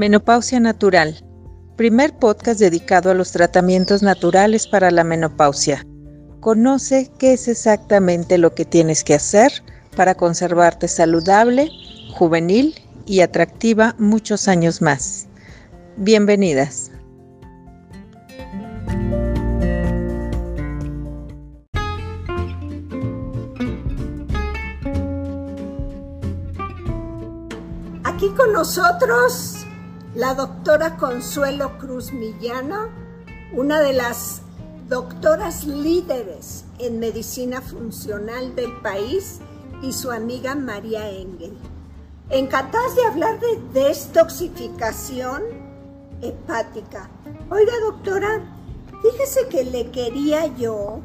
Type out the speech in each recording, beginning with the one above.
Menopausia Natural, primer podcast dedicado a los tratamientos naturales para la menopausia. Conoce qué es exactamente lo que tienes que hacer para conservarte saludable, juvenil y atractiva muchos años más. Bienvenidas. Aquí con nosotros la doctora Consuelo Cruz Millana, una de las doctoras líderes en medicina funcional del país y su amiga María Engel. Encantadas de hablar de destoxificación hepática. Oiga, doctora, fíjese que le quería yo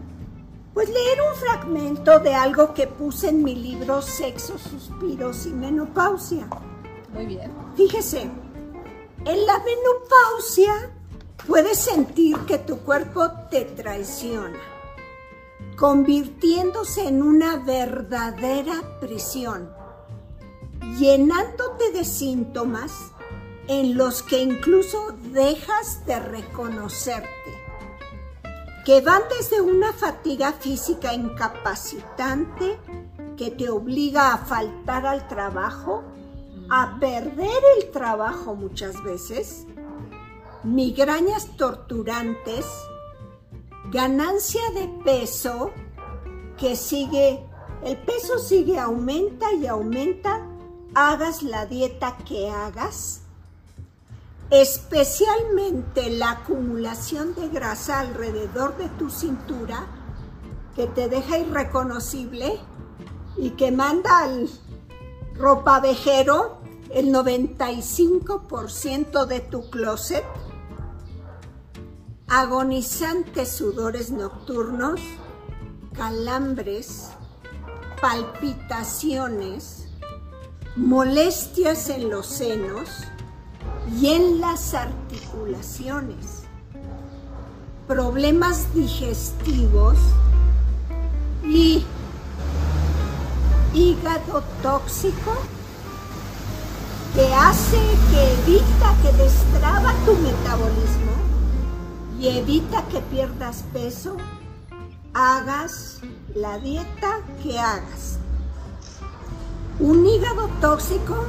pues leer un fragmento de algo que puse en mi libro Sexo, Suspiros y Menopausia. Muy bien. Fíjese, en la menopausia puedes sentir que tu cuerpo te traiciona, convirtiéndose en una verdadera prisión, llenándote de síntomas en los que incluso dejas de reconocerte, que van desde una fatiga física incapacitante que te obliga a faltar al trabajo, a perder el trabajo muchas veces, migrañas torturantes, ganancia de peso que sigue, el peso sigue, aumenta y aumenta, hagas la dieta que hagas, especialmente la acumulación de grasa alrededor de tu cintura que te deja irreconocible y que manda al ropavejero el 95% de tu closet, agonizantes sudores nocturnos, calambres, palpitaciones, molestias en los senos y en las articulaciones, problemas digestivos y hígado tóxico que hace, que evita, que destraba tu metabolismo y evita que pierdas peso, hagas la dieta que hagas. Un hígado tóxico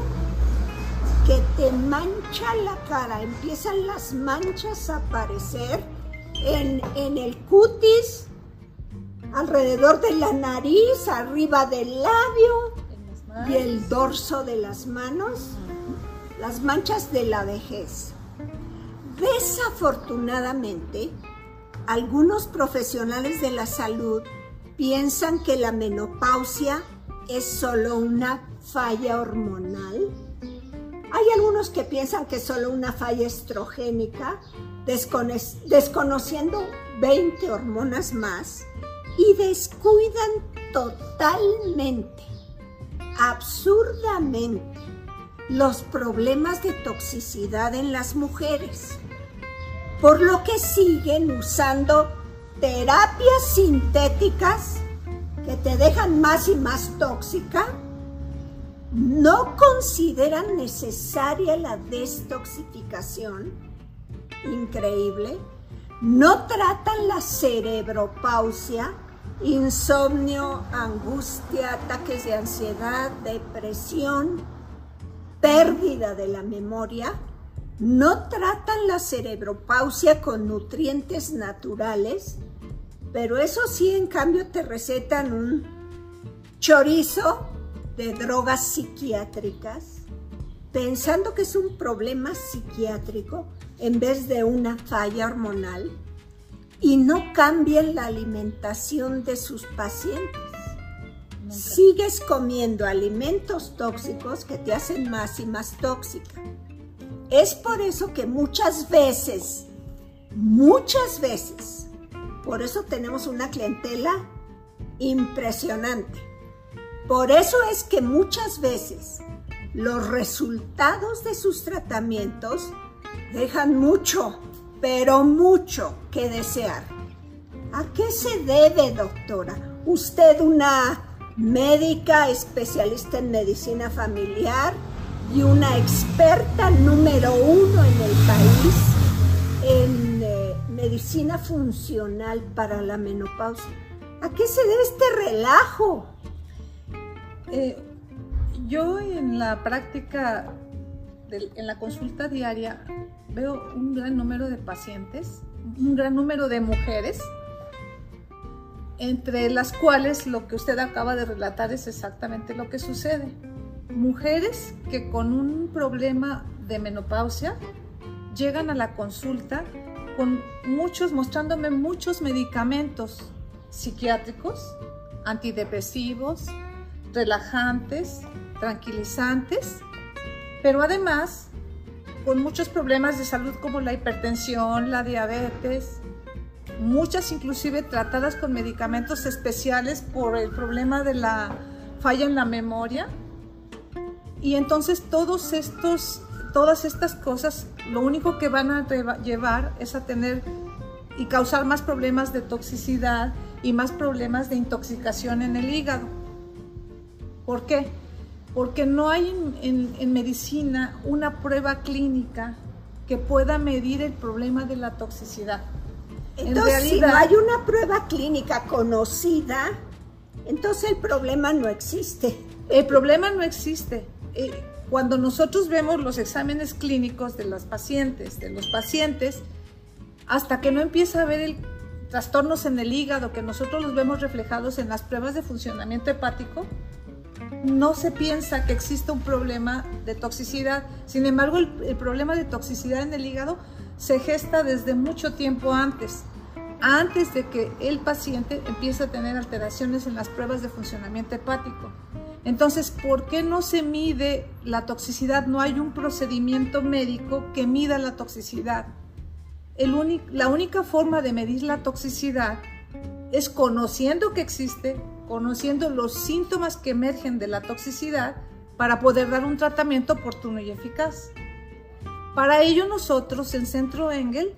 que te mancha la cara, empiezan las manchas a aparecer en, en el cutis, alrededor de la nariz, arriba del labio y el dorso de las manos, las manchas de la vejez. Desafortunadamente, algunos profesionales de la salud piensan que la menopausia es solo una falla hormonal. Hay algunos que piensan que es solo una falla estrogénica, desconociendo 20 hormonas más y descuidan totalmente, absurdamente, los problemas de toxicidad en las mujeres, por lo que siguen usando terapias sintéticas que te dejan más y más tóxica, no consideran necesaria la destoxificación, increíble, no tratan la cerebropausia, insomnio, angustia, ataques de ansiedad, depresión, pérdida de la memoria, no tratan la cerebropausia con nutrientes naturales, pero eso sí, en cambio, te recetan un chorizo de drogas psiquiátricas, pensando que es un problema psiquiátrico en vez de una falla hormonal y no cambian la alimentación de sus pacientes. Sigues comiendo alimentos tóxicos que te hacen más y más tóxica. Es por eso que muchas veces, muchas veces, por eso tenemos una clientela impresionante. Por eso es que muchas veces los resultados de sus tratamientos dejan mucho, pero mucho que desear. ¿A qué se debe, doctora? Usted una médica especialista en medicina familiar y una experta número uno en el país en eh, medicina funcional para la menopausia. ¿A qué se debe este relajo? Eh, yo en la práctica, en la consulta diaria, veo un gran número de pacientes, un gran número de mujeres, entre las cuales lo que usted acaba de relatar es exactamente lo que sucede. Mujeres que con un problema de menopausia llegan a la consulta con muchos, mostrándome muchos medicamentos psiquiátricos, antidepresivos, relajantes, tranquilizantes, pero además con muchos problemas de salud como la hipertensión, la diabetes, muchas inclusive tratadas con medicamentos especiales por el problema de la falla en la memoria. Y entonces todos estos, todas estas cosas lo único que van a llevar es a tener y causar más problemas de toxicidad y más problemas de intoxicación en el hígado. ¿Por qué? Porque no hay en, medicina una prueba clínica que pueda medir el problema de la toxicidad. Entonces, si no hay una prueba clínica conocida, entonces el problema no existe. El problema no existe. Eh, cuando nosotros vemos los exámenes clínicos de las pacientes, de los pacientes, hasta que no empieza a haber el trastornos en el hígado que nosotros los vemos reflejados en las pruebas de funcionamiento hepático, no se piensa que exista un problema de toxicidad. Sin embargo, el, el, problema de toxicidad en el hígado se gesta desde mucho tiempo antes, antes de que el paciente empiece a tener alteraciones en las pruebas de funcionamiento hepático. Entonces, ¿por qué no se mide la toxicidad? No hay un procedimiento médico que mida la toxicidad. la única forma de medir la toxicidad es conociendo que existe, conociendo los síntomas que emergen de la toxicidad para poder dar un tratamiento oportuno y eficaz. Para ello nosotros en Centro Engel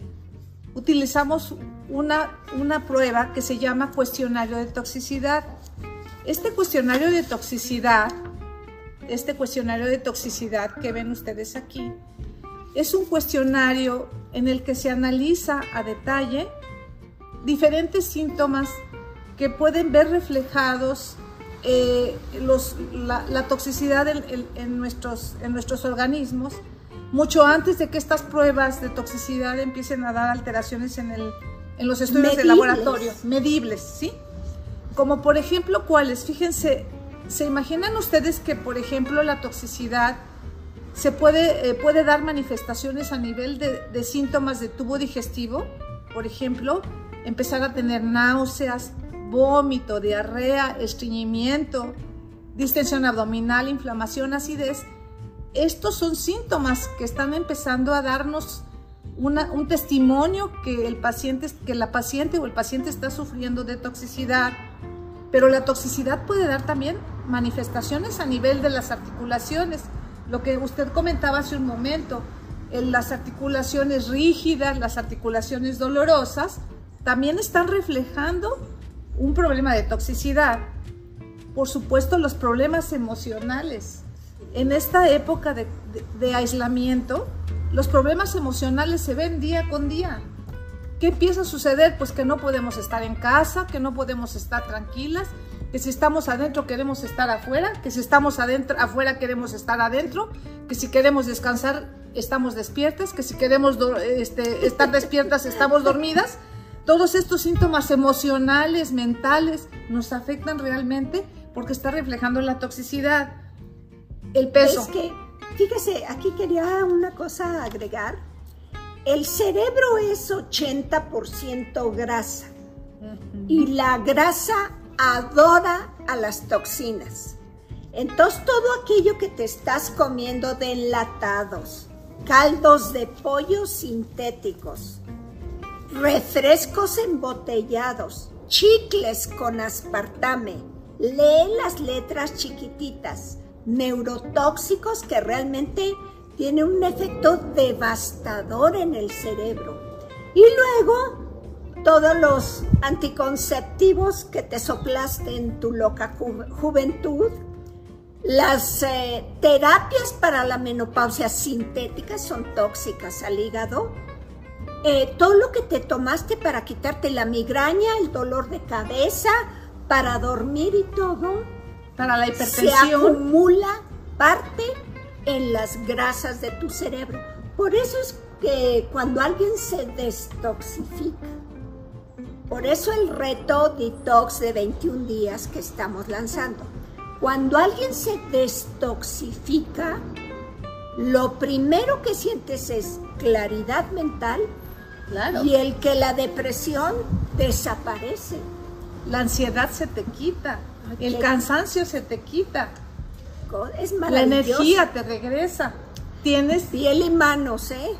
utilizamos una, una prueba que se llama cuestionario de toxicidad. Este cuestionario de toxicidad, este cuestionario de toxicidad que ven ustedes aquí, es un cuestionario en el que se analiza a detalle diferentes síntomas que pueden ver reflejados eh, la, toxicidad en, nuestros, en nuestros organismos mucho antes de que estas pruebas de toxicidad empiecen a dar alteraciones en, el, en los estudios de laboratorio, medibles, ¿sí? Como por ejemplo, ¿cuáles? Fíjense, ¿se imaginan ustedes que, por ejemplo, la toxicidad se puede, eh, puede dar manifestaciones a nivel de, síntomas de tubo digestivo? Por ejemplo, empezar a tener náuseas, vómito, diarrea, estreñimiento, distensión abdominal, inflamación, acidez. Estos son síntomas que están empezando a darnos un testimonio que, el paciente, que la paciente o el paciente está sufriendo de toxicidad. Pero la toxicidad puede dar también manifestaciones a nivel de las articulaciones. Lo que usted comentaba hace un momento, en las articulaciones rígidas, las articulaciones dolorosas, también están reflejando un problema de toxicidad. Por supuesto, los problemas emocionales. En esta época de, aislamiento, los problemas emocionales se ven día con día. ¿Qué empieza a suceder? Pues que no podemos estar en casa, que no podemos estar tranquilas, que si estamos adentro queremos estar afuera, que si estamos afuera queremos estar adentro, que si queremos descansar estamos despiertas, que si queremos este, estar despiertas estamos dormidas. Todos estos síntomas emocionales, mentales, nos afectan realmente porque está reflejando la toxicidad, el peso. Es que, fíjese, aquí quería una cosa agregar el cerebro es 80% grasa y la grasa adora a las toxinas. Entonces todo aquello que te estás comiendo de enlatados, caldos de pollo sintéticos, refrescos embotellados, chicles con aspartame, lee las letras chiquititas, neurotóxicos que realmente tiene un efecto devastador en el cerebro. Y luego todos los anticonceptivos que te soplaste en tu loca juventud, Las eh, terapias para la menopausia sintéticas son tóxicas al hígado. Eh, todo lo que te tomaste para quitarte la migraña, el dolor de cabeza, para dormir y todo, para la hipertensión, se acumula parte en las grasas de tu cerebro. Por eso es que cuando alguien se destoxifica, por eso el reto detox de 21 días que estamos lanzando. Cuando alguien se destoxifica, lo primero que sientes es claridad mental y el que la depresión desaparece. La ansiedad se te quita, el cansancio se te quita. Es La energía te regresa. Tienes piel y manos, ¿eh?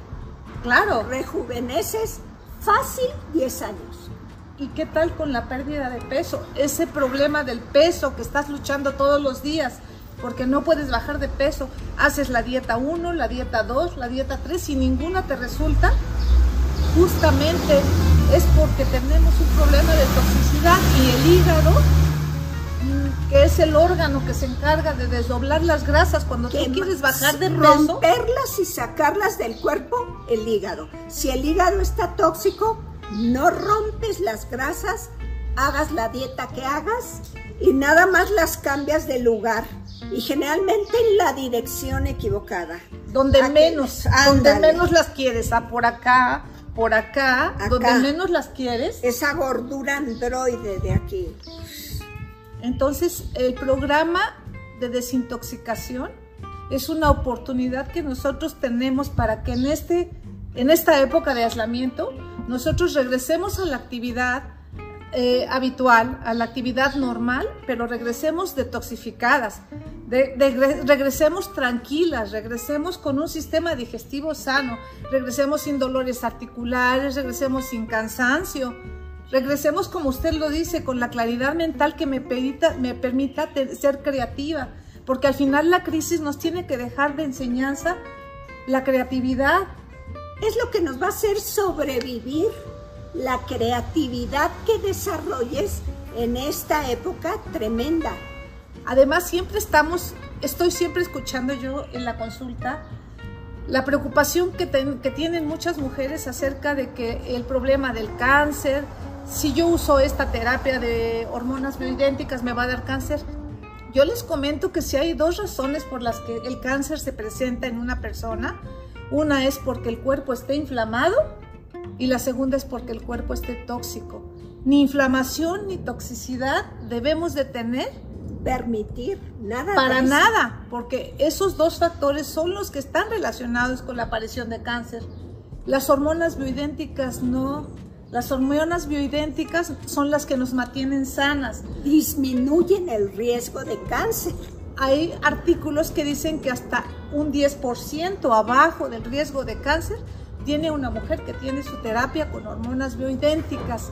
Claro. Rejuveneces fácil 10 años. ¿Y qué tal con la pérdida de peso? Ese problema del peso que estás luchando todos los días porque no puedes bajar de peso. Haces la dieta 1, la dieta 2, la dieta 3 y ninguna te resulta. Justamente es porque tenemos un problema de toxicidad y el hígado que es el órgano que se encarga de desdoblar las grasas cuando tú quieres bajar de peso. Romperlas y sacarlas del cuerpo, el hígado. Si el hígado está tóxico, no rompes las grasas, hagas la dieta que hagas y nada más las cambias de lugar. Y generalmente en la dirección equivocada. Donde menos, donde menos las quieres, a por acá, por acá, acá, donde menos las quieres. Esa gordura androide de aquí. Entonces, el programa de desintoxicación es una oportunidad que nosotros tenemos para que en, este, en esta época de aislamiento nosotros regresemos a la actividad eh, habitual, a la actividad normal, pero regresemos detoxificadas, regresemos tranquilas, regresemos con un sistema digestivo sano, regresemos sin dolores articulares, regresemos sin cansancio, Regresemos, como usted lo dice, con la claridad mental que me permita, me permita ser creativa, porque al final la crisis nos tiene que dejar de enseñanza la creatividad. Es lo que nos va a hacer sobrevivir la creatividad que desarrolles en esta época tremenda. Además, siempre estamos, estoy siempre escuchando yo en la consulta la preocupación que, que tienen muchas mujeres acerca de que el problema del cáncer, si yo uso esta terapia de hormonas bioidénticas me va a dar cáncer. Yo les comento que si hay dos razones por las que el cáncer se presenta en una persona, una es porque el cuerpo esté inflamado y la segunda es porque el cuerpo esté tóxico. Ni inflamación ni toxicidad debemos de tener. Permitir, nada. Para nada, porque esos dos factores son los que están relacionados con la aparición de cáncer. Las hormonas bioidénticas no, las hormonas bioidénticas son las que nos mantienen sanas. Disminuyen el riesgo de cáncer. Hay artículos que dicen que hasta un 10% abajo del riesgo de cáncer tiene una mujer que tiene su terapia con hormonas bioidénticas.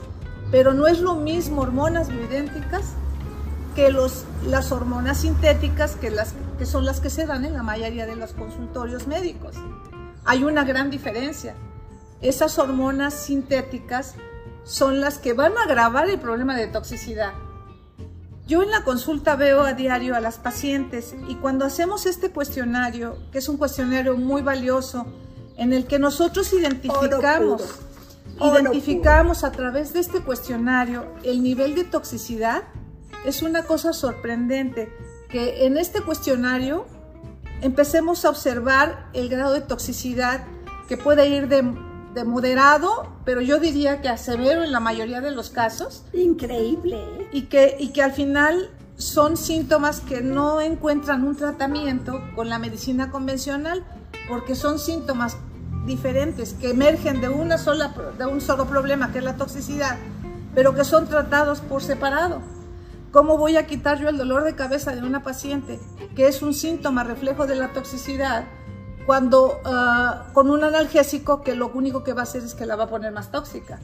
Pero no es lo mismo hormonas bioidénticas que los, las hormonas sintéticas que, las, que son las que se dan en la mayoría de los consultorios médicos. Hay una gran diferencia esas hormonas sintéticas son las que van a agravar el problema de toxicidad. Yo en la consulta veo a diario a las pacientes y cuando hacemos este cuestionario, que es un cuestionario muy valioso, en el que nosotros identificamos, identificamos a través de este cuestionario el nivel de toxicidad, es una cosa sorprendente que en este cuestionario empecemos a observar el grado de toxicidad que puede ir de de moderado, pero yo diría que a severo en la mayoría de los casos. Increíble. ¿eh? Y que, y que al final son síntomas que no encuentran un tratamiento con la medicina convencional, porque son síntomas diferentes que emergen de, una sola, de un solo problema, que es la toxicidad, pero que son tratados por separado. ¿Cómo voy a quitar yo el dolor de cabeza de una paciente, que es un síntoma reflejo de la toxicidad, cuando ah, con un analgésico que lo único que va a hacer es que la va a poner más tóxica.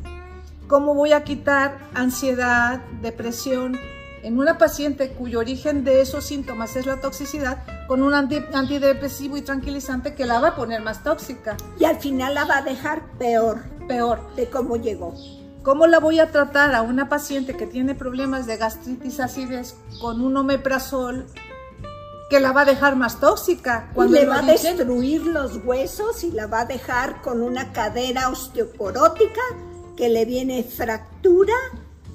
¿Cómo voy a quitar ansiedad, depresión en una paciente cuyo origen de esos síntomas es la toxicidad con un antidepresivo y tranquilizante que la va a poner más tóxica? Y al final la va a dejar peor. Peor. De cómo llegó. ¿Cómo la voy a tratar a una paciente que tiene problemas de gastritis acidez con un omeprazol que la va a dejar más tóxica. y le va a destruir los huesos y la va a dejar con una cadera osteoporótica que le viene fractura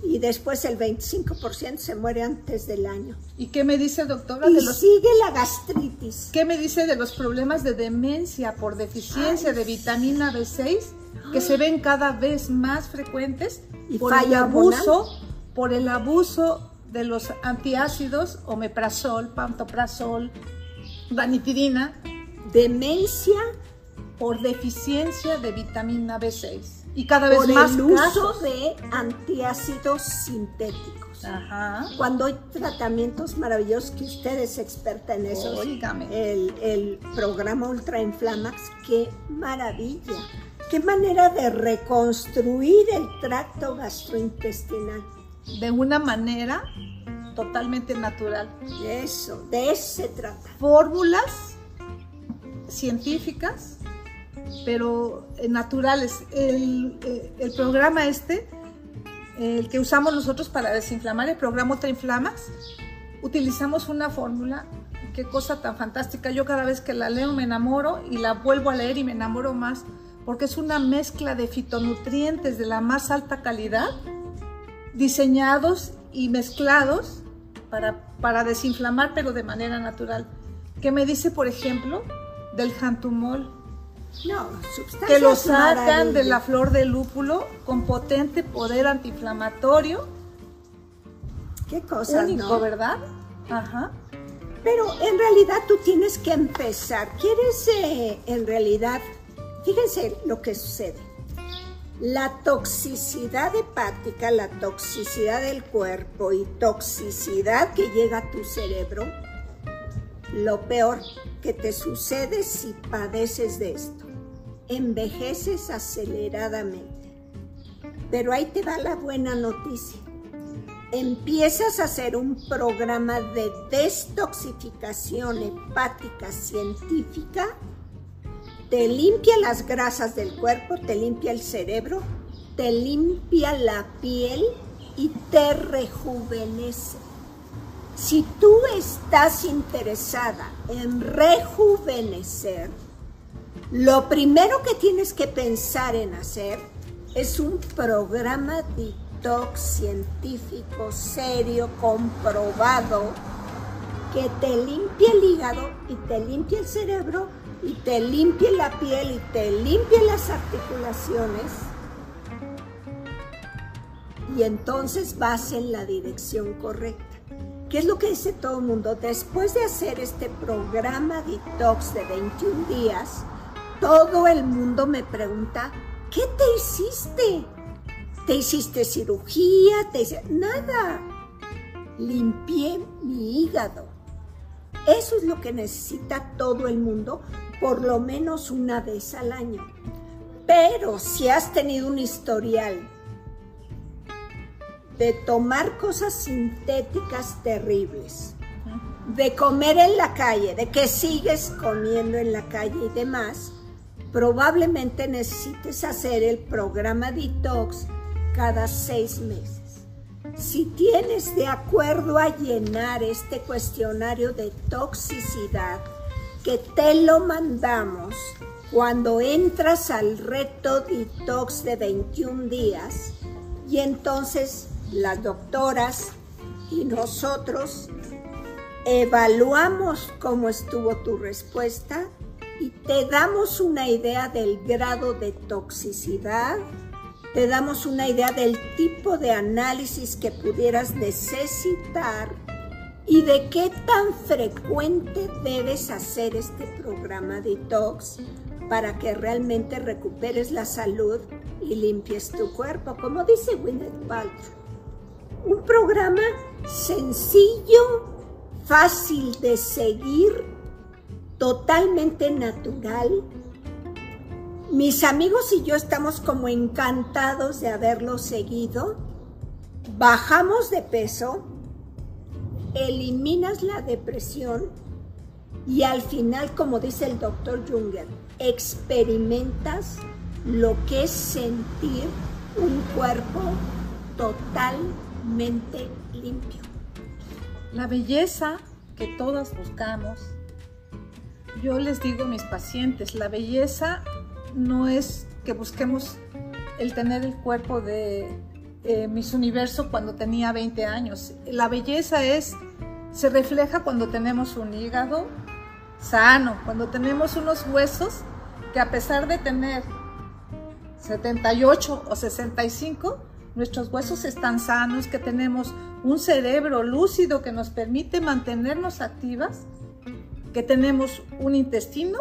y después el 25% se muere antes del año. ¿Y qué me dice, doctora? Y de los... sigue la gastritis. ¿Qué me dice de los problemas de demencia por deficiencia de vitamina B6 que se ven cada vez más frecuentes y por el abuso, por el abuso de los antiácidos, omeprazol, pantoprazol, ranitidina? Demencia por deficiencia de vitamina B6 y cada vez más el uso de antiácidos sintéticos. Ajá. Cuando hay tratamientos maravillosos que usted es experta en eso, el, el programa Ultra Inflamax, qué maravilla. Qué manera de reconstruir el tracto gastrointestinal. De una manera totalmente natural. Eso, de eso se trata. Fórmulas científicas pero eh, naturales. El, eh, el, programa este, el que usamos nosotros para desinflamar, el programa Ultra Inflamas, utilizamos una fórmula, qué cosa tan fantástica. Yo cada vez que la leo me enamoro y la vuelvo a leer y me enamoro más, porque es una mezcla de fitonutrientes de la más alta calidad, diseñados y mezclados para, para desinflamar, pero de manera natural. ¿Qué me dice, por ejemplo, del jantumol? No, que lo sacan de la flor de lúpulo con potente poder antiinflamatorio. Qué cosa, Único, ¿verdad? Ajá. Pero en realidad tú tienes que empezar. ¿Quieres eh, en realidad? Fíjense lo que sucede. La toxicidad hepática, la toxicidad del cuerpo y toxicidad que llega a tu cerebro, lo peor que te sucede si padeces de esto envejeces aceleradamente. Pero ahí te va la buena noticia. Empiezas a hacer un programa de destoxificación hepática científica, te limpia las grasas del cuerpo, te limpia el cerebro, te limpia la piel y te rejuvenece. Si tú estás interesada en rejuvenecer, lo primero que tienes que pensar en hacer es un programa detox científico, serio, comprobado, que te limpie el hígado y te limpie el cerebro y te limpie la piel y te limpie las articulaciones. Y entonces vas en la dirección correcta. ¿Qué es lo que dice todo el mundo? Después de hacer este programa detox de 21 días, todo el mundo me pregunta, ¿qué te hiciste? ¿Te hiciste cirugía? ¿Te Nada. Limpié mi hígado. Eso es lo que necesita todo el mundo, por lo menos una vez al año. Pero si has tenido un historial de tomar cosas sintéticas terribles, de comer en la calle, de que sigues comiendo en la calle y demás, probablemente necesites hacer el programa detox cada seis meses. Si tienes de acuerdo a llenar este cuestionario de toxicidad, que te lo mandamos cuando entras al reto detox de 21 días, y entonces las doctoras y nosotros evaluamos cómo estuvo tu respuesta y te damos una idea del grado de toxicidad, te damos una idea del tipo de análisis que pudieras necesitar y de qué tan frecuente debes hacer este programa detox para que realmente recuperes la salud y limpies tu cuerpo, como dice Gwyneth Paltrow. Un programa sencillo, fácil de seguir totalmente natural. Mis amigos y yo estamos como encantados de haberlo seguido. Bajamos de peso, eliminas la depresión y al final, como dice el doctor Junger, experimentas lo que es sentir un cuerpo totalmente limpio. La belleza que todas buscamos. Yo les digo a mis pacientes, la belleza no es que busquemos el tener el cuerpo de eh, Miss Universo cuando tenía 20 años. La belleza es, se refleja cuando tenemos un hígado sano, cuando tenemos unos huesos que a pesar de tener 78 o 65, nuestros huesos están sanos, que tenemos un cerebro lúcido que nos permite mantenernos activas, que tenemos un intestino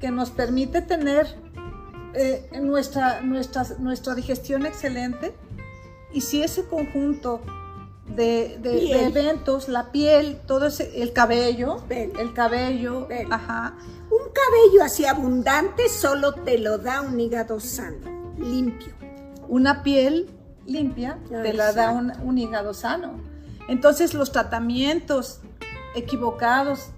que nos permite tener eh, nuestra, nuestra, nuestra digestión excelente. Y si ese conjunto de, eventos, la piel, todo ese, el cabello, el cabello, ajá. Un cabello así abundante solo te lo da un hígado sano, limpio. Una piel limpia te la da un, hígado sano. Entonces los tratamientos equivocados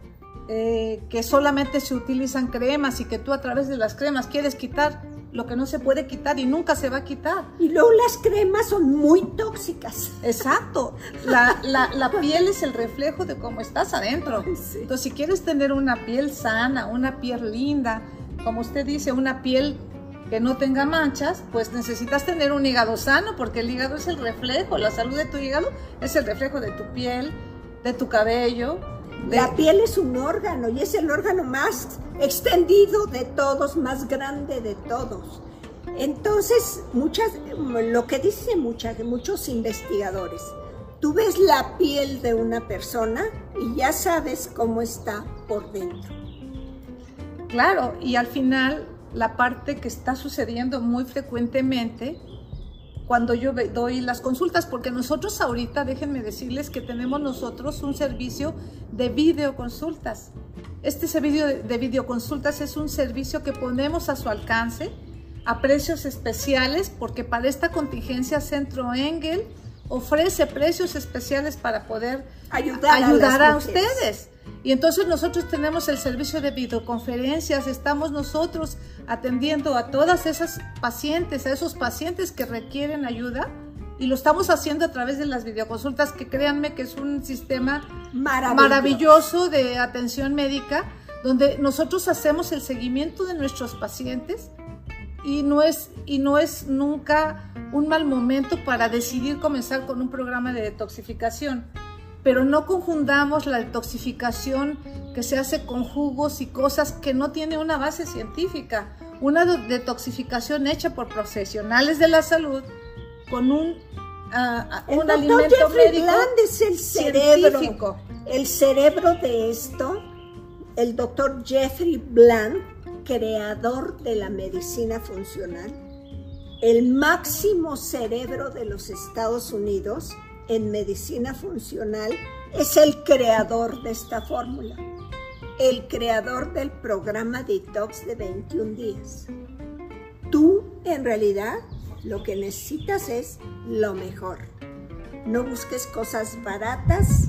eh, que solamente se utilizan cremas y que tú a través de las cremas quieres quitar lo que no se puede quitar y nunca se va a quitar. Y luego las cremas son muy tóxicas. Exacto. La, la, piel es el reflejo de cómo estás adentro. Entonces, si quieres tener una piel sana, una piel linda, como usted dice, una piel que no tenga manchas, pues necesitas tener un hígado sano, porque el hígado es el reflejo, la salud de tu hígado es el reflejo de tu piel, de tu cabello, la piel es un órgano y es el órgano más extendido de todos, más grande de todos. Entonces, muchas, lo que dicen muchas, muchos investigadores, tú ves la piel de una persona y ya sabes cómo está por dentro. Claro, y al final la parte que está sucediendo muy frecuentemente cuando yo doy las consultas, porque nosotros ahorita, déjenme decirles que tenemos nosotros un servicio de videoconsultas. Este servicio de videoconsultas es un servicio que ponemos a su alcance a precios especiales, porque para esta contingencia Centro Engel ofrece precios especiales para poder ayudar, a, ustedes. Y entonces nosotros tenemos el servicio de videoconferencias, estamos nosotros atendiendo a todas esas pacientes, a esos pacientes que requieren ayuda y lo estamos haciendo a través de las videoconsultas que créanme que es un sistema maravilloso, de atención médica donde nosotros hacemos el seguimiento de nuestros pacientes y no es y no es nunca un mal momento para decidir comenzar con un programa de detoxificación pero no confundamos la detoxificación que se hace con jugos y cosas que no tiene una base científica. Una detoxificación hecha por profesionales de la salud con un, uh, un alimento Jeffrey médico Bland es el cerebro, científico. el cerebro de esto. El doctor Jeffrey Bland, creador de la medicina funcional, el máximo cerebro de los Estados Unidos, en medicina funcional es el creador de esta fórmula, el creador del programa Detox de 21 días. Tú, en realidad, lo que necesitas es lo mejor. No busques cosas baratas,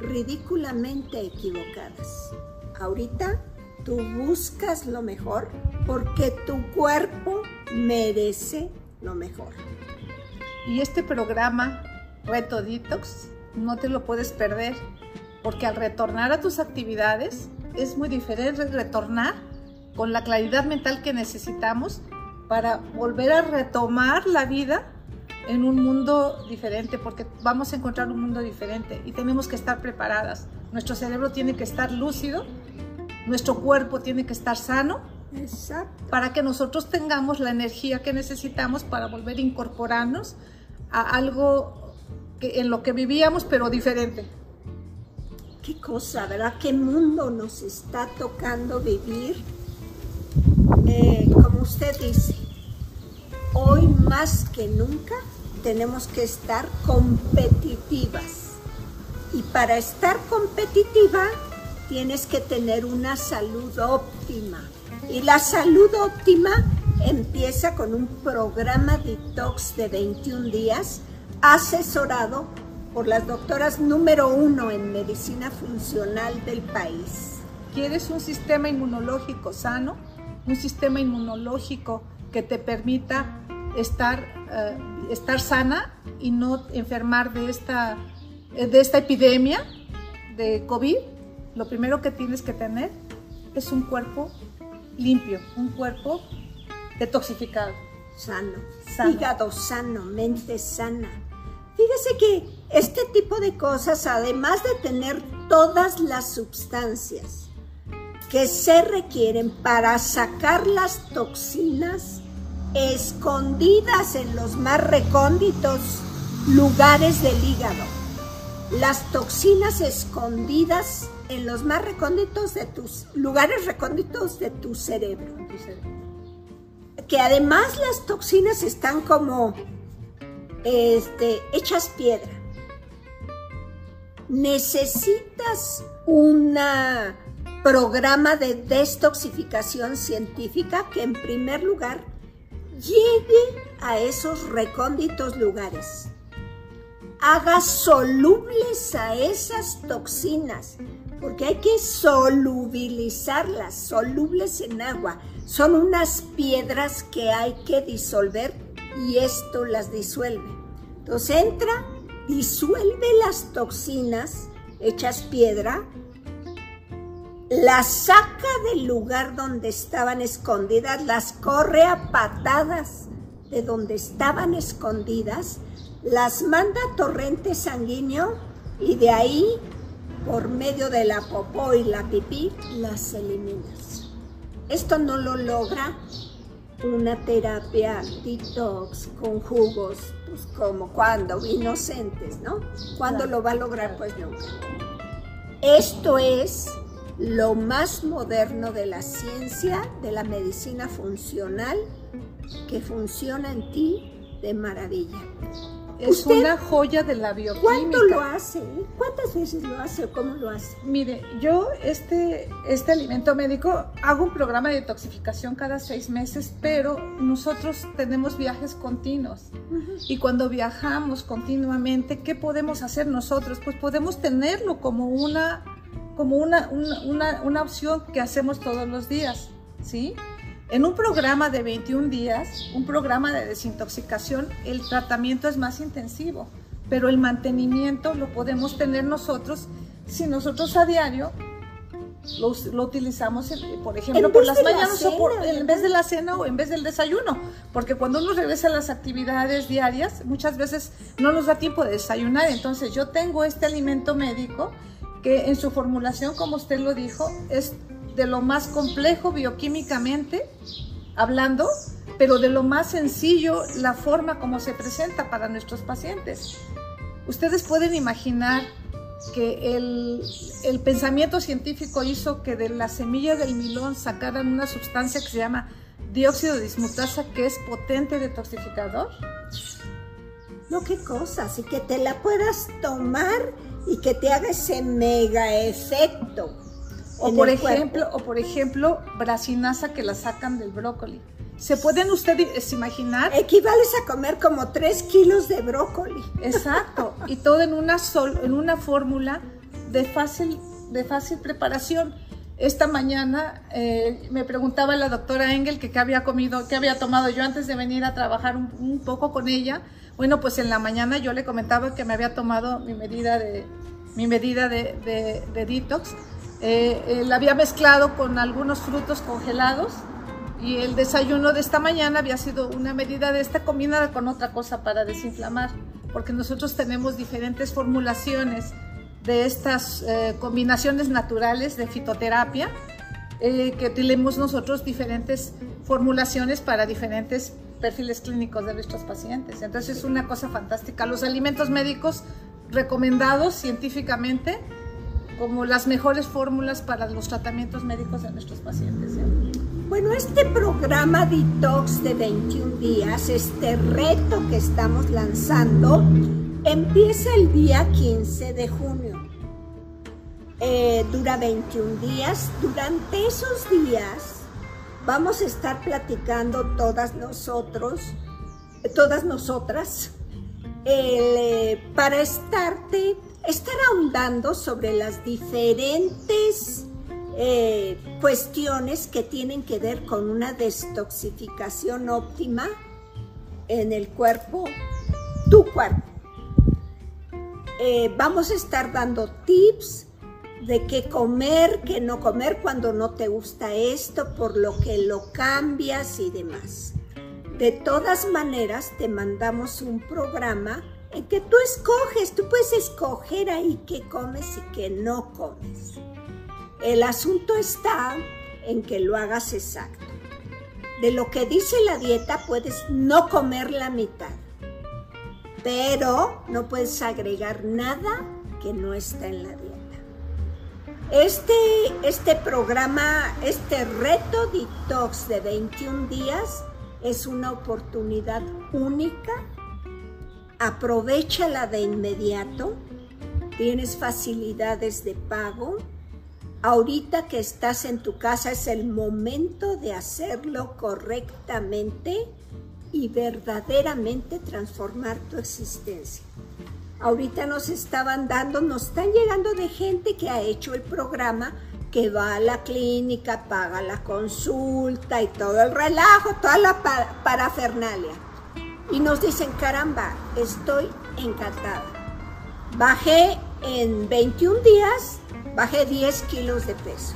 ridículamente equivocadas. Ahorita tú buscas lo mejor porque tu cuerpo merece lo mejor. Y este programa Reto Detox, no te lo puedes perder, porque al retornar a tus actividades es muy diferente retornar con la claridad mental que necesitamos para volver a retomar la vida en un mundo diferente, porque vamos a encontrar un mundo diferente y tenemos que estar preparadas. Nuestro cerebro tiene que estar lúcido, nuestro cuerpo tiene que estar sano para que nosotros tengamos la energía que necesitamos para volver a incorporarnos a algo en lo que vivíamos, pero diferente. Qué cosa, ¿verdad? ¿Qué mundo nos está tocando vivir? Eh, como usted dice, hoy más que nunca tenemos que estar competitivas. Y para estar competitiva tienes que tener una salud óptima. Y la salud óptima empieza con un programa detox de 21 días asesorado por las doctoras número uno en medicina funcional del país. ¿Quieres un sistema inmunológico sano? Un sistema inmunológico que te permita estar, eh, estar sana y no enfermar de esta, de esta epidemia. de COVID, lo primero que tienes que tener es un cuerpo limpio, un cuerpo detoxificado. Sano. sano. Hígado sano, mente sana. Fíjese que este tipo de cosas, además de tener todas las sustancias que se requieren para sacar las toxinas escondidas en los más recónditos lugares del hígado, las toxinas escondidas en los más recónditos de tus lugares recónditos de tu cerebro. Que además las toxinas están como este, hechas piedra. Necesitas un programa de destoxificación científica que en primer lugar llegue a esos recónditos lugares haga solubles a esas toxinas, porque hay que solubilizarlas, solubles en agua. Son unas piedras que hay que disolver y esto las disuelve. Entonces entra, disuelve las toxinas hechas piedra, las saca del lugar donde estaban escondidas, las corre a patadas de donde estaban escondidas las manda a torrente sanguíneo y de ahí, por medio de la popó y la pipí, las eliminas. Esto no lo logra una terapia detox con jugos, pues como cuando, inocentes, ¿no? ¿Cuándo lo va a lograr? Pues nunca. Esto es lo más moderno de la ciencia, de la medicina funcional, que funciona en ti de maravilla. Es una joya de la bioquímica. ¿Cuánto lo hace? ¿Cuántas veces lo hace o cómo lo hace? Mire, yo este, este alimento médico hago un programa de detoxificación cada seis meses, pero nosotros tenemos viajes continuos. Y cuando viajamos continuamente, ¿qué podemos hacer nosotros? Pues podemos tenerlo como una, como una, una, una opción que hacemos todos los días, ¿sí? En un programa de 21 días, un programa de desintoxicación, el tratamiento es más intensivo, pero el mantenimiento lo podemos tener nosotros si nosotros a diario lo, utilizamos, por ejemplo, por las mañanas o en vez de la cena o en vez del desayuno. Porque cuando uno regresa a las actividades diarias, muchas veces no nos da tiempo de desayunar. Entonces yo tengo este alimento médico que en su formulación, como usted lo dijo, es de lo más complejo bioquímicamente hablando, pero de lo más sencillo la forma como se presenta para nuestros pacientes. Ustedes pueden imaginar que el, pensamiento científico hizo que de la semilla del milón sacaran una sustancia que se llama dióxido de dismutasa, que es potente detoxificador. No, qué cosa, así que te la puedas tomar y que te haga ese mega efecto. O por, ejemplo, o por ejemplo, brasinasa que la sacan del brócoli. ¿Se pueden ustedes imaginar? Equivales a comer como 3 kilos de brócoli. Exacto. y todo en una, sol, en una fórmula de fácil, de fácil preparación. Esta mañana eh, me preguntaba la doctora Engel que qué había comido, qué había tomado yo antes de venir a trabajar un, poco con ella. Bueno, pues en la mañana yo le comentaba que me había tomado mi medida de, mi medida de, de, de detox eh, eh, la había mezclado con algunos frutos congelados y el desayuno de esta mañana había sido una medida de esta combinada con otra cosa para desinflamar, porque nosotros tenemos diferentes formulaciones de estas eh, combinaciones naturales de fitoterapia, que tenemos nosotros diferentes formulaciones para diferentes perfiles clínicos de nuestros pacientes. Entonces es una cosa fantástica. Los alimentos médicos recomendados científicamente como las mejores fórmulas para los tratamientos médicos de nuestros pacientes. ¿eh? Bueno, este programa Detox de 21 días, este reto que estamos lanzando, empieza el día 15 de junio. Eh, dura 21 días. Durante esos días vamos a estar platicando todas nosotros, todas nosotras, eh, para estarte estar ahondando sobre las diferentes eh, cuestiones que tienen que ver con una destoxificación óptima en el cuerpo, tu cuerpo. Eh, vamos a estar dando tips de qué comer, qué no comer cuando no te gusta esto, por lo que lo cambias y demás. De todas maneras, te mandamos un programa que tú escoges, tú puedes escoger ahí qué comes y qué no comes. El asunto está en que lo hagas exacto. De lo que dice la dieta puedes no comer la mitad, pero no puedes agregar nada que no está en la dieta. Este, este programa, este reto detox de 21 días es una oportunidad única. Aprovechala de inmediato. Tienes facilidades de pago. Ahorita que estás en tu casa es el momento de hacerlo correctamente y verdaderamente transformar tu existencia. Ahorita nos estaban dando, nos están llegando de gente que ha hecho el programa, que va a la clínica, paga la consulta y todo el relajo, toda la parafernalia. Y nos dicen, caramba, estoy encantada. Bajé en 21 días, bajé 10 kilos de peso.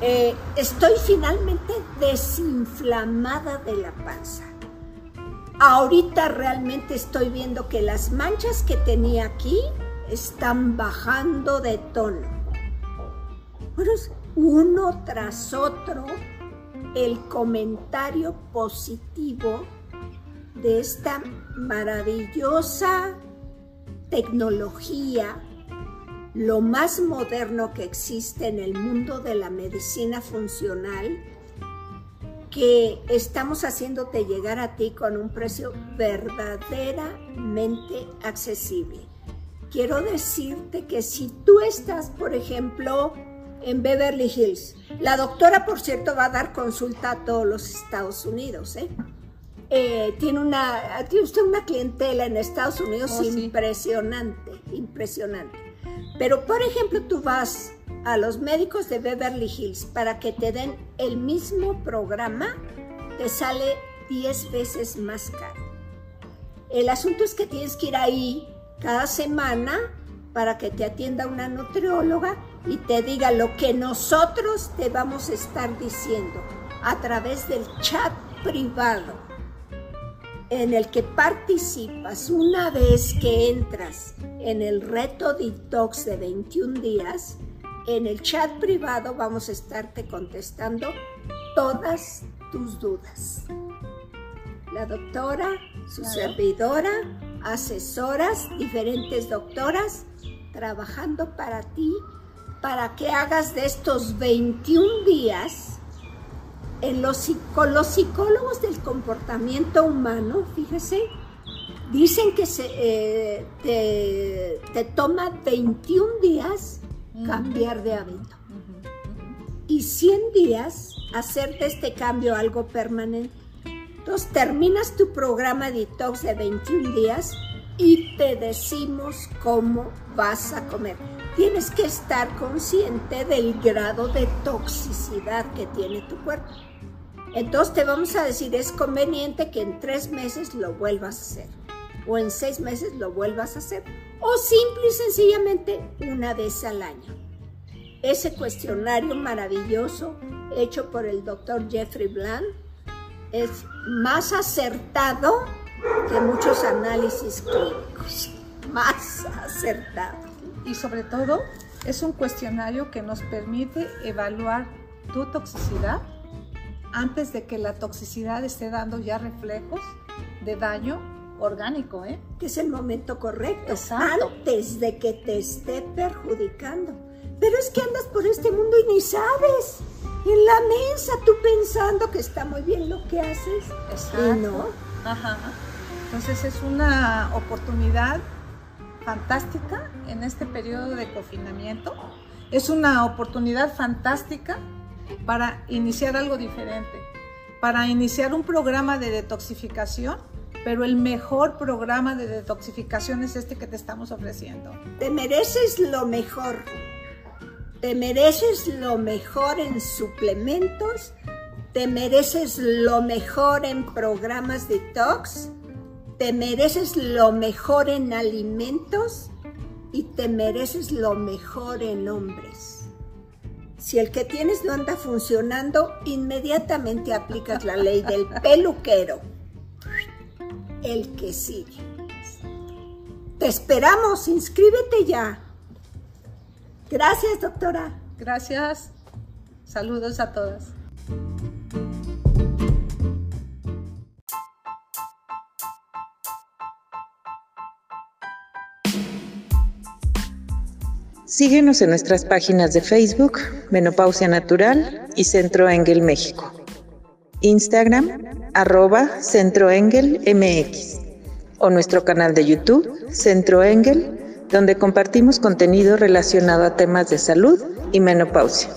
Eh, estoy finalmente desinflamada de la panza. Ahorita realmente estoy viendo que las manchas que tenía aquí están bajando de tono. Bueno, uno tras otro el comentario positivo de esta maravillosa tecnología, lo más moderno que existe en el mundo de la medicina funcional, que estamos haciéndote llegar a ti con un precio verdaderamente accesible. Quiero decirte que si tú estás, por ejemplo, en Beverly Hills, la doctora, por cierto, va a dar consulta a todos los Estados Unidos, ¿eh? Eh tiene, una, tiene usted una clientela en Estados Unidos oh, impresionante, impresionante. Pero, por ejemplo, tú vas a los médicos de Beverly Hills para que te den el mismo programa, te sale 10 veces más caro. El asunto es que tienes que ir ahí cada semana para que te atienda una nutrióloga y te diga lo que nosotros te vamos a estar diciendo a través del chat privado en el que participas una vez que entras en el reto detox de 21 días en el chat privado vamos a estarte contestando todas tus dudas. La doctora, su servidora, asesoras, diferentes doctoras, trabajando para ti, para que hagas de estos 21 días, en los, con los psicólogos del comportamiento humano, fíjese, dicen que se, eh, te, te toma 21 días cambiar de hábito. Y 100 días hacer de este cambio algo permanente. Entonces terminas tu programa detox de 21 días y te decimos cómo vas a comer. Tienes que estar consciente del grado de toxicidad que tiene tu cuerpo. Entonces te vamos a decir, es conveniente que en tres meses lo vuelvas a hacer o en seis meses lo vuelvas a hacer o simple y sencillamente una vez al año. Ese cuestionario maravilloso hecho por el doctor Jeffrey Bland es más acertado que muchos análisis clínicos. Más acertado. Y sobre todo, es un cuestionario que nos permite evaluar tu toxicidad antes de que la toxicidad esté dando ya reflejos de daño orgánico, ¿eh? Que es el momento correcto, antes de que te esté perjudicando. Pero es que andas por este mundo y ni sabes. En la mesa, tú pensando que está muy bien lo que haces. Exacto. no. Ajá. Entonces es una oportunidad fantástica en este periodo de confinamiento. Es una oportunidad fantástica para iniciar algo diferente, para iniciar un programa de detoxificación pero el mejor programa de detoxificación es este que te estamos ofreciendo. Te mereces lo mejor. Te mereces lo mejor en suplementos. Te mereces lo mejor en programas detox. Te mereces lo mejor en alimentos. y te mereces lo mejor en hombres. Si el que tienes no anda funcionando, inmediatamente aplicas la ley del peluquero. El que sigue. Te esperamos, inscríbete ya. Gracias, doctora. Gracias. Saludos a todas. Síguenos en nuestras páginas de Facebook, Menopausia Natural y Centro Engel México. Instagram, arroba Centro Engel MX. O nuestro canal de YouTube, Centro Engel, donde compartimos contenido relacionado a temas de salud y menopausia.